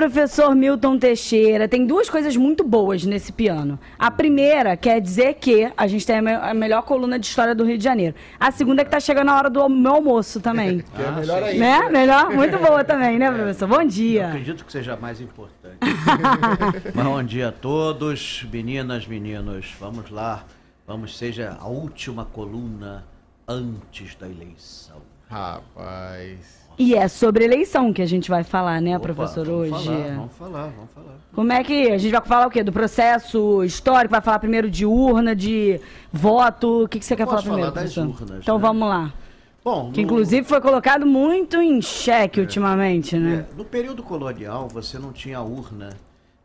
Professor Milton Teixeira, tem duas coisas muito boas nesse piano. A primeira quer dizer que a gente tem a, me- a melhor coluna de história do Rio de Janeiro. A segunda é que tá chegando a hora do meu almoço também. Que é melhor ainda. né? Melhor? Muito boa também, né, professor? Bom Eu dia. acredito que seja mais importante. Mas bom dia a todos, meninas, meninos. Vamos lá. Vamos, seja a última coluna antes da eleição. Rapaz. E é sobre eleição que a gente vai falar, né, Opa, professor, vamos hoje. Falar, vamos falar, vamos falar. Como é que a gente vai falar o quê? Do processo histórico? Vai falar primeiro de urna, de voto? O que, que você quer falar primeiro, falar das professor? urnas, Então né? vamos lá. Bom, Que no- inclusive foi colocado muito em xeque ultimamente, né? É, no período colonial, você não tinha urna.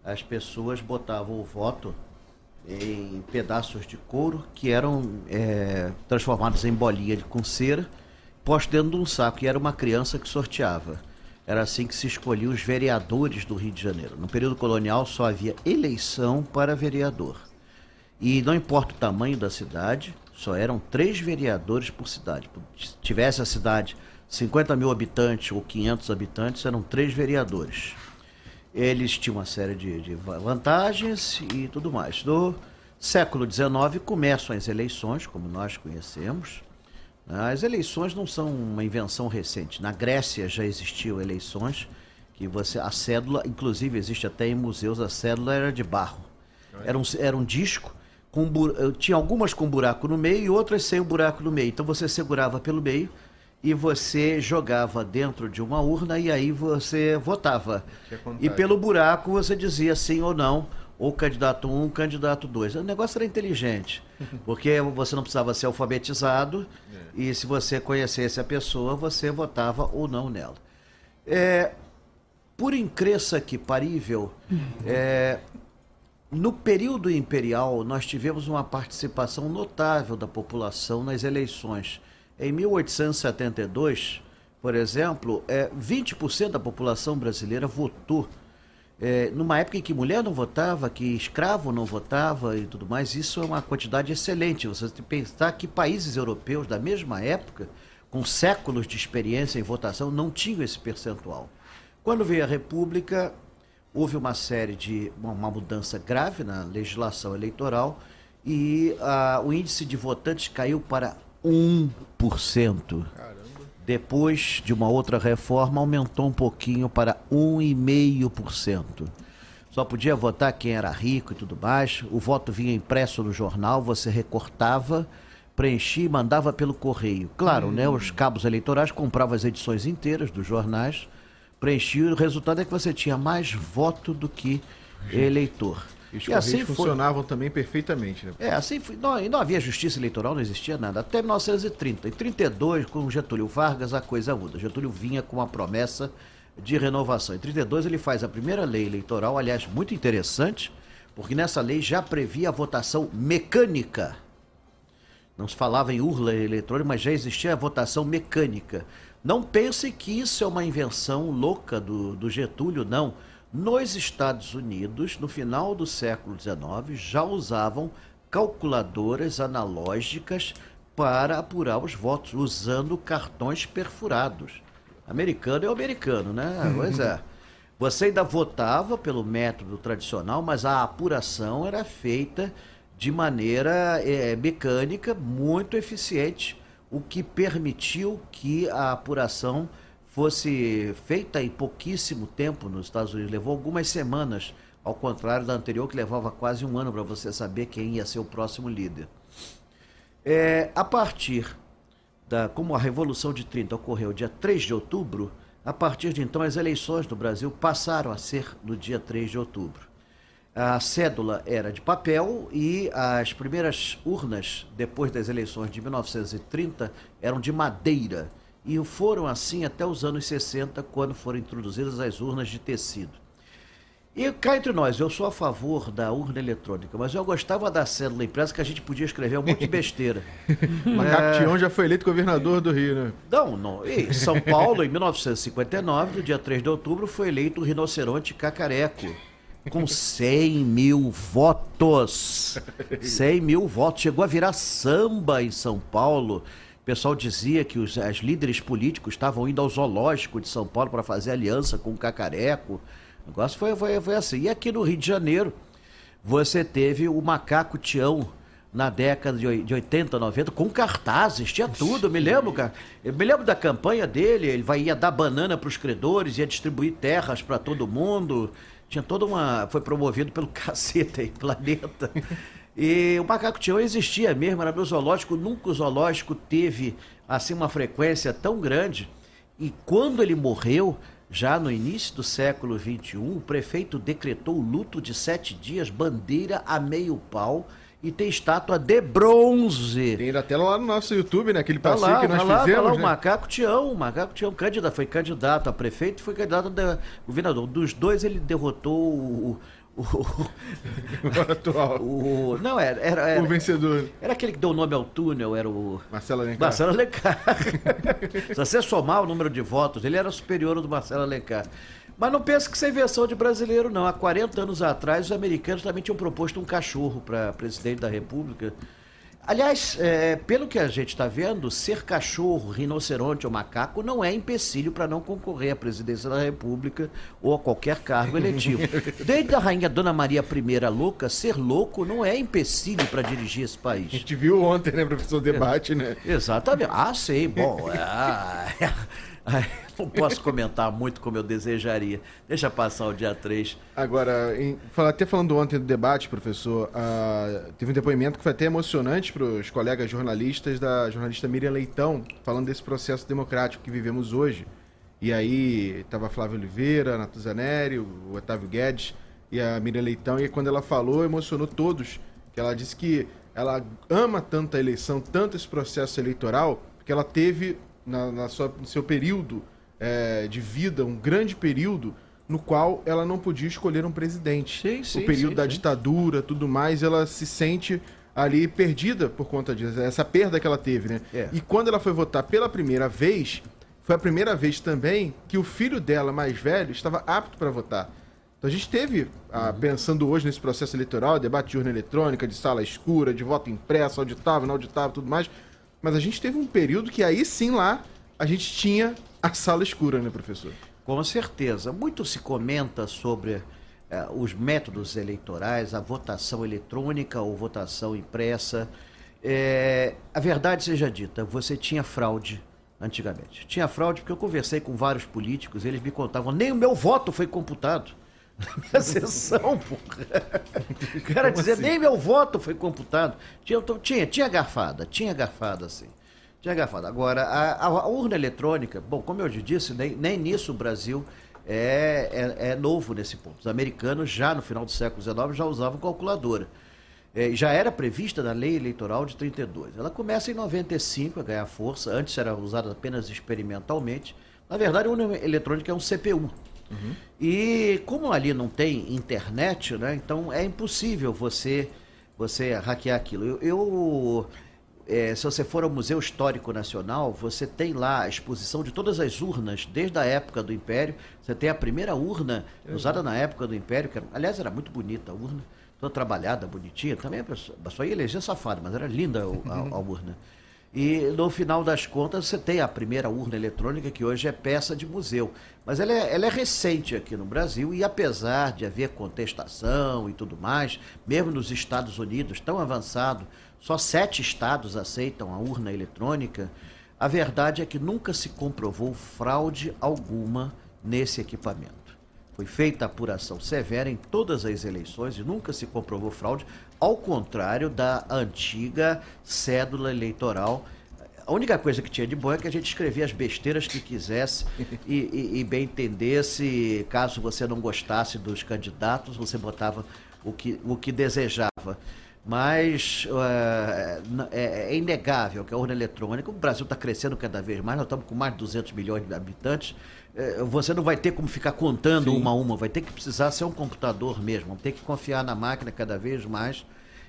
As pessoas botavam o voto em pedaços de couro que eram é, transformados em bolinha de com cera, posto dentro de um saco. E era uma criança que sorteava. Era assim que se escolhiam os vereadores do Rio de Janeiro. No período colonial só havia eleição para vereador. E não importa o tamanho da cidade, só eram três vereadores por cidade. Se tivesse a cidade 50 mil habitantes ou 500 habitantes, eram três vereadores. Eles tinham uma série de, de va- vantagens e tudo mais. No século XIX começam as eleições, como nós conhecemos. As eleições não são uma invenção recente. Na Grécia já existiam eleições que você a cédula, inclusive existe até em museus, a cédula era de barro. Era um, era um disco com eh, tinha algumas com buraco no meio e outras sem o buraco no meio. Então você segurava pelo meio e você jogava dentro de uma urna e aí você votava. Tinha E pelo buraco você dizia sim ou não, ou candidato 1, um, candidato 2. O negócio era inteligente, porque você não precisava ser alfabetizado e se você conhecesse a pessoa, você votava ou não nela. É, por incresça que parível, é, no período imperial, nós tivemos uma participação notável da população nas eleições. Em 1872, por exemplo, é, 20% da população brasileira votou. É, numa época em que mulher não votava, que escravo não votava e tudo mais, isso é uma quantidade excelente. Você tem que pensar que países europeus da mesma época, com séculos de experiência em votação, não tinham esse percentual. Quando veio a República, houve uma série de uma, mudança grave na legislação eleitoral e ah, o índice de votantes caiu para 1%. Depois de uma outra reforma, aumentou um pouquinho para 1,5%. Só podia votar quem era rico e tudo mais. O voto vinha impresso no jornal, você recortava, preenchia e mandava pelo correio. Claro, né, os cabos eleitorais compravam as edições inteiras dos jornais, preenchiam e o resultado é que você tinha mais voto do que eleitor. E os E assim correios foi. funcionavam também perfeitamente, né? É, assim foi. Não, e não havia justiça eleitoral, não existia nada. Até 1930. Em 32, com Getúlio Vargas, a coisa muda. Getúlio vinha com uma promessa de renovação. Em 32, ele faz a primeira lei eleitoral, aliás, muito interessante, porque nessa lei já previa a votação mecânica. Não se falava em urna eletrônica, mas já existia a votação mecânica. Não pense que isso é uma invenção louca do, do Getúlio, não. Nos Estados Unidos, no final do século XIX, já usavam calculadoras analógicas para apurar os votos, usando cartões perfurados. Americano é o americano, né? Pois é. Você ainda votava pelo método tradicional, mas a apuração era feita de maneira eh, mecânica muito eficiente, o que permitiu que a apuração fosse feita em pouquíssimo tempo nos Estados Unidos. Levou algumas semanas, ao contrário da anterior, que levava quase um ano para você saber quem ia ser o próximo líder. É, a partir da. Como a Revolução de 30 ocorreu dia 3 de outubro, a partir de então as eleições do Brasil passaram a ser no dia 3 de outubro. A cédula era de papel e as primeiras urnas, depois das eleições de 1930, eram de madeira. E foram assim até os anos 60, quando foram introduzidas as urnas de tecido. E cá entre nós, eu sou a favor da urna eletrônica, mas eu gostava da cédula impressa que a gente podia escrever um monte de besteira. Macaco Tião já foi eleito governador do Rio, né? Não, não. Em São Paulo, em 1959, no dia 3 de outubro, foi eleito o rinoceronte cacareco. Com 100 mil votos. 100 mil votos. Chegou a virar samba em São Paulo. O pessoal dizia que os as líderes políticos estavam indo ao zoológico de São Paulo para fazer aliança com o cacareco. O negócio foi, foi, foi assim. E aqui no Rio de Janeiro, você teve o Macaco Tião na década de oi- de 80, 90, com cartazes, tinha tudo, me lembro, cara. Eu me lembro da campanha dele, ele vai, ia dar banana para os credores, ia distribuir terras para todo mundo. Tinha toda uma. Foi promovido pelo caceta aí, planeta. E o Macaco Tião existia mesmo, era meu zoológico, nunca o zoológico teve assim uma frequência tão grande. E quando ele morreu, já no início do século XXI, o prefeito decretou luto de sete dias, bandeira a meio pau e tem estátua de bronze. Tem até lá no nosso YouTube, né? Aquele Tá passeio lá, que nós tá lá, tá fizemos, lá, o né? Macaco Tião, o Macaco Tião candidato, foi candidato a prefeito e foi candidato a governador. Dos dois ele derrotou o... o, atual. o- não, era, era, era, O vencedor. era aquele que deu o nome ao túnel, era o... Marcelo Alencar. Marcelo Alencar. Se você somar o número de votos, ele era superior ao do Marcelo Alencar. Mas não pense que isso é invenção de brasileiro, não. Há 40 anos atrás, os americanos também tinham proposto um cachorro para presidente da República. Aliás, é, pelo que a gente está vendo, ser cachorro, rinoceronte ou macaco não é empecilho para não concorrer à presidência da República ou a qualquer cargo eletivo. Desde a rainha Dona Maria I louca, ser louco não é empecilho para dirigir esse país. A gente viu ontem, né, professor? Debate, né? Exatamente. Ah, sei. Bom, ah, ai, não posso comentar muito como eu desejaria. Deixa passar o dia 3. Agora, em- até falando ontem do debate, professor, ah, teve um depoimento que foi até emocionante para os colegas jornalistas da jornalista Miriam Leitão, falando desse processo democrático que vivemos hoje. E aí estava Flávio Oliveira, Natuzaneri, o Otávio Guedes e a Miriam Leitão, e quando ela falou, emocionou todos, que ela disse que ela ama tanto a eleição, tanto esse processo eleitoral, que ela teve na, na sua, no seu período eh, de vida, um grande período, no qual ela não podia escolher um presidente. Sim, sim, o período sim, da ditadura, tudo mais, ela se sente ali perdida por conta disso, essa perda que ela teve, né? É. E quando ela foi votar pela primeira vez, foi a primeira vez também que o filho dela mais velho estava apto para votar. Então a gente teve, ah, Uhum. pensando hoje nesse processo eleitoral, debate de urna eletrônica, de sala escura, de voto impresso, auditável, não auditável, tudo mais. Mas a gente teve um período que aí sim lá a gente tinha a sala escura, né, professor? Com certeza. Muito se comenta sobre eh, os métodos eleitorais, a votação eletrônica ou votação impressa. Eh, a verdade seja dita, você tinha fraude antigamente. Tinha fraude porque eu conversei com vários políticos, eles me contavam, nem o meu voto foi computado. Na minha sessão, porra. O cara Como dizia, assim? nem meu voto foi computado. Tinha, tinha, tinha garfada, tinha garfada, sim. Tinha garfada. Agora, a, a- urna eletrônica, bom, como eu já disse, nem, nem nisso o Brasil é, é, é novo nesse ponto. Os americanos, já no final do século XIX, já usavam calculadora. É, já era prevista na lei eleitoral de 32. Ela começa em 95 a ganhar força, antes era usada apenas experimentalmente. Na verdade, a urna eletrônica é um CPU. E como ali não tem internet, né, então é impossível você você hackear aquilo. Eu, eu, é, se você for ao Museu Histórico Nacional, você tem lá a exposição de todas as urnas desde a época do Império. Você tem a primeira urna usada na época do Império, que era- aliás era muito bonita a urna, toda trabalhada, bonitinha. Também a pessoa, só ia eleger safado, mas era linda o- a, a urna. E no final das contas, você tem a primeira urna eletrônica, que hoje é peça de museu. Mas ela é, ela é recente aqui no Brasil, e apesar de haver contestação e tudo mais, mesmo nos Estados Unidos, tão avançado, só sete estados aceitam a urna eletrônica, a verdade é que nunca se comprovou fraude alguma nesse equipamento. Foi feita apuração severa em todas as eleições e nunca se comprovou fraude, ao contrário da antiga cédula eleitoral. A única coisa que tinha de bom é que a gente escrevia as besteiras que quisesse e, e- e bem entendesse. Caso você não gostasse dos candidatos, você botava o que, o que desejava. Mas eh, n- é, é inegável que a urna eletrônica, o Brasil está crescendo cada vez mais, nós estamos com mais de 200 milhões de habitantes, eh, você não vai ter como ficar contando Sim. uma a uma, vai ter que precisar ser um computador mesmo, vamos ter que confiar na máquina cada vez mais.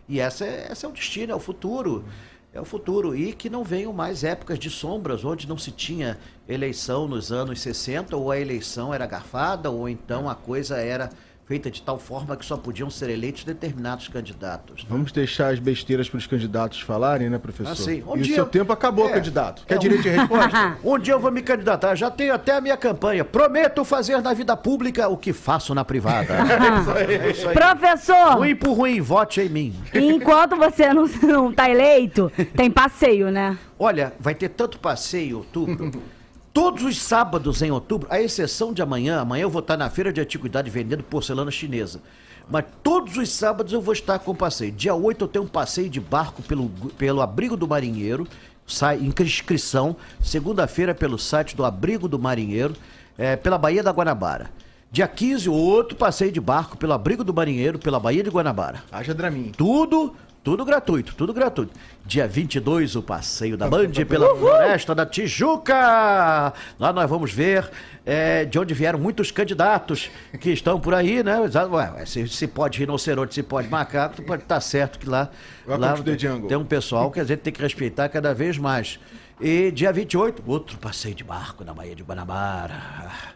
E essa é, essa é o destino, é o futuro. É o futuro. E que não venham mais épocas de sombras, onde não se tinha eleição nos anos 60, ou a eleição era garfada, ou então a coisa era feita de tal forma que só podiam ser eleitos determinados candidatos. Vamos deixar as besteiras para os candidatos falarem, né, professor? Ah, sim. Um e o dia- seu tempo acabou, É. candidato. Quer É um- direito de resposta? Um dia eu vou me candidatar, já tenho até a minha campanha. Prometo fazer na vida pública o que faço na privada. É isso aí. Professor, Ruim por ruim, vote em mim. enquanto você não, não tá eleito, tem passeio, né? Olha, vai ter tanto passeio outubro. Todos os sábados em outubro, à exceção de amanhã, amanhã eu vou estar na feira de antiguidade vendendo porcelana chinesa. Mas todos os sábados eu vou estar com passeio. Dia 8 eu tenho um passeio de barco pelo, pelo Abrigo do Marinheiro, sai inscrição. Segunda-feira pelo site do Abrigo do Marinheiro, eh, pela Baía da Guanabara. Dia 15, outro passeio de barco pelo Abrigo do Marinheiro, pela Baía de Guanabara. Haja Dramin. Tudo, tudo gratuito, tudo gratuito. Dia 22, o passeio da Band pela Floresta da Tijuca. Lá nós vamos ver é, de onde vieram muitos candidatos que estão por aí, né? Ué, se, se pode rinoceronte, se pode macaco, pode estar certo que lá, lá jungle. tem um pessoal que a gente tem que respeitar cada vez mais. E dia 28, outro passeio de barco na Baía de Guanabara.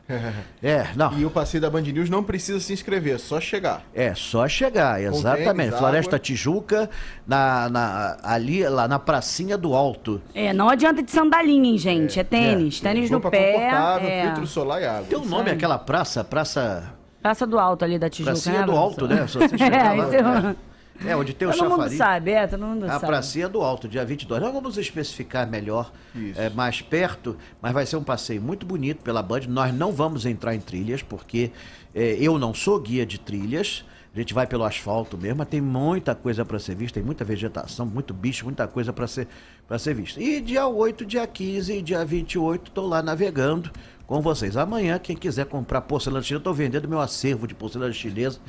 É, não. E o passeio da Band News não precisa se inscrever, só chegar. É, só chegar, exatamente. Floresta água. Tijuca, na, na- ali lá na pracinha do Alto. É, não adianta de sandalinha, hein, gente. É, tênis. Tênis no pé. É. filtro solar e água. Tem um nome aquela praça, praça. Praça do Alto ali da Tijuca, Pracinha né, do Alto, né? Se você chegar É, lá, isso é... Onde tem o Todo mundo chafariz. sabe, é, todo mundo A sabe. pracinha do Alto, dia 22. Nós vamos especificar melhor, é, mais perto, mas vai ser um passeio muito bonito pela Band. Nós não vamos entrar em trilhas, porque é, eu não sou guia de trilhas. A gente vai pelo asfalto mesmo, mas tem muita coisa para ser vista, tem muita vegetação, muito bicho, muita coisa para ser, pra ser vista. E dia 8, dia 15 e dia 28, estou lá navegando com vocês. Amanhã, quem quiser comprar porcelana chinesa, eu estou vendendo meu acervo de porcelana chinesa.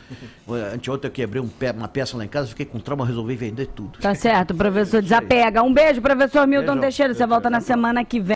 Anteontem eu quebrei um pé- uma peça lá em casa, fiquei com trauma, resolvi vender tudo. Tá certo, professor. Desapega. Um beijo, professor Milton. Teixeira. Você volta na semana que vem.